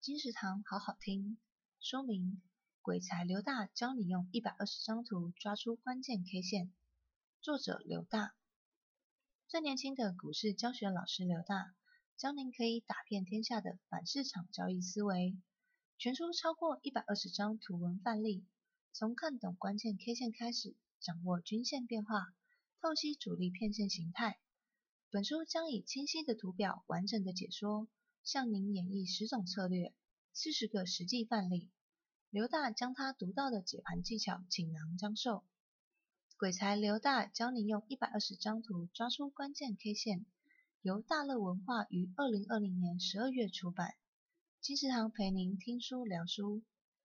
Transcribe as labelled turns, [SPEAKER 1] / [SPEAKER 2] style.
[SPEAKER 1] 金石堂好好听。说明：鬼才刘大教你用一百二十张图抓出关键 K 线。作者刘大。最年轻的股市教学老师刘大，教您可以打遍天下的反市场交易思维。全书超过一百二十张图文范例，从看懂关键 K 线开始，掌握均线变化，透析主力骗线形态。本书将以清晰的图表，完整的解说，向您演绎十种策略，四十个实际范例。刘大将他独到的解盘技巧锦囊将授。鬼才刘大教您用一百二十张图抓出关键 K 线，由大乐文化于二零二零年十二月出版。金石堂陪您听书聊书，